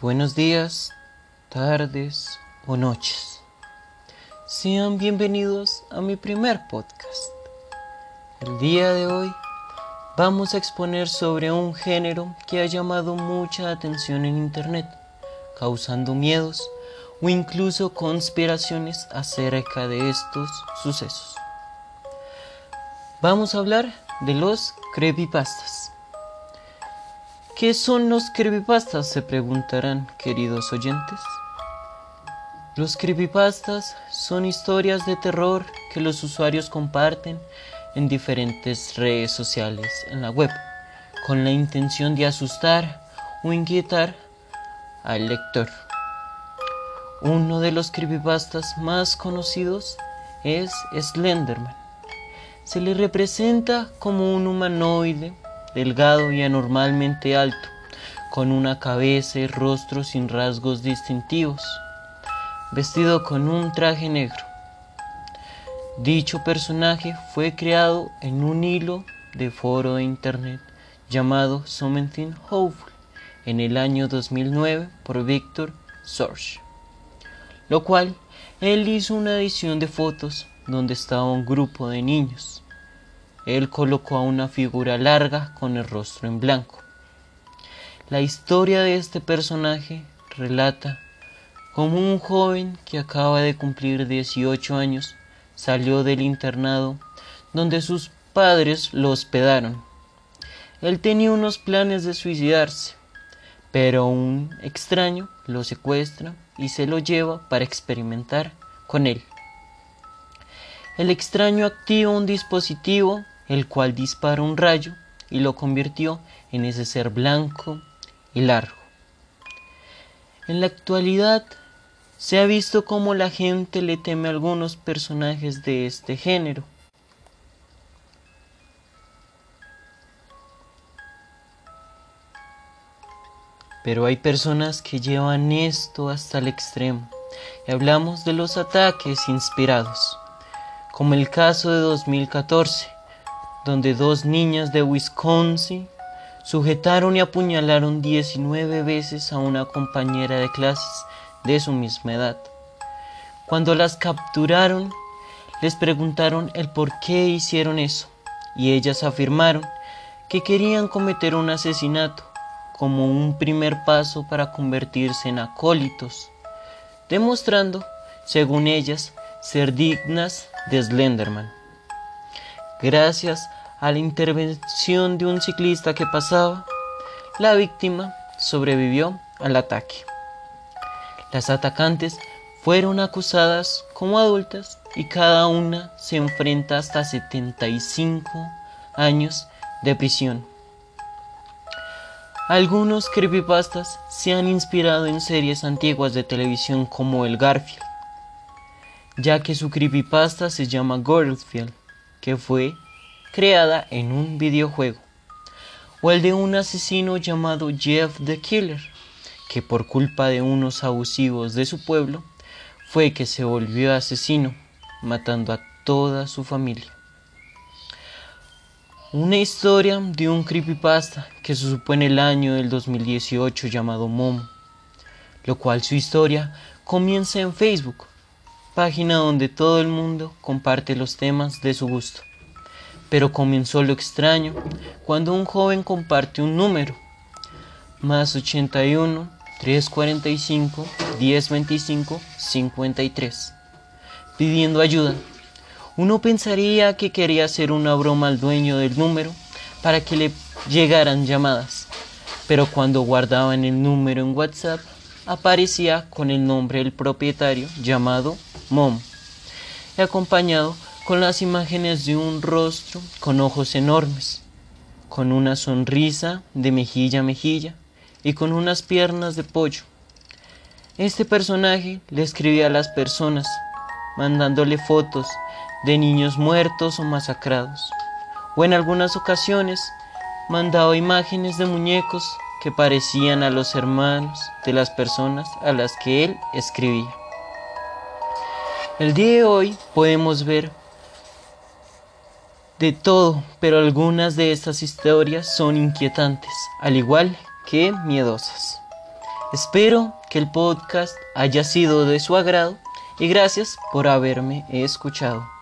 Buenos días, tardes o noches. Sean bienvenidos a mi primer podcast. El día de hoy vamos a exponer sobre un género que ha llamado mucha atención en Internet, causando miedos o incluso conspiraciones acerca de estos sucesos. Vamos a hablar de los creepypastas. ¿Qué son los creepypastas? Se preguntarán, queridos oyentes. Los creepypastas son historias de terror que los usuarios comparten en diferentes redes sociales en la web, con la intención de asustar o inquietar al lector. Uno de los creepypastas más conocidos es Slenderman. Se le representa como un humanoide delgado y anormalmente alto, con una cabeza y rostro sin rasgos distintivos, vestido con un traje negro. Dicho personaje fue creado en un hilo de foro de internet llamado Something Hopeful en el año 2009 por Victor Sorge, lo cual él hizo una edición de fotos donde estaba un grupo de niños él colocó a una figura larga con el rostro en blanco. La historia de este personaje relata cómo un joven que acaba de cumplir 18 años salió del internado donde sus padres lo hospedaron. Él tenía unos planes de suicidarse, pero un extraño lo secuestra y se lo lleva para experimentar con él. El extraño activa un dispositivo el cual disparó un rayo y lo convirtió en ese ser blanco y largo. En la actualidad se ha visto cómo la gente le teme a algunos personajes de este género. Pero hay personas que llevan esto hasta el extremo y hablamos de los ataques inspirados, como el caso de 2014, donde dos niñas de Wisconsin sujetaron y apuñalaron 19 veces a una compañera de clases de su misma edad. Cuando las capturaron, les preguntaron el por qué hicieron eso, y ellas afirmaron que querían cometer un asesinato como un primer paso para convertirse en acólitos, demostrando, según ellas, ser dignas de Slenderman. Gracias a la intervención de un ciclista que pasaba, la víctima sobrevivió al ataque. Las atacantes fueron acusadas como adultas y cada una se enfrenta hasta 75 años de prisión. Algunos creepypastas se han inspirado en series antiguas de televisión como el Garfield, ya que su creepypasta se llama Garfield que fue creada en un videojuego, o el de un asesino llamado Jeff the Killer, que por culpa de unos abusivos de su pueblo fue que se volvió asesino, matando a toda su familia. Una historia de un creepypasta que se supo en el año del 2018 llamado Mom, lo cual su historia comienza en Facebook página donde todo el mundo comparte los temas de su gusto. Pero comenzó lo extraño cuando un joven comparte un número, más 81 345 1025 53, pidiendo ayuda. Uno pensaría que quería hacer una broma al dueño del número para que le llegaran llamadas, pero cuando guardaban el número en WhatsApp aparecía con el nombre del propietario llamado Mom, acompañado con las imágenes de un rostro con ojos enormes, con una sonrisa de mejilla a mejilla y con unas piernas de pollo. Este personaje le escribía a las personas, mandándole fotos de niños muertos o masacrados, o en algunas ocasiones mandaba imágenes de muñecos que parecían a los hermanos de las personas a las que él escribía. El día de hoy podemos ver de todo, pero algunas de estas historias son inquietantes, al igual que miedosas. Espero que el podcast haya sido de su agrado y gracias por haberme escuchado.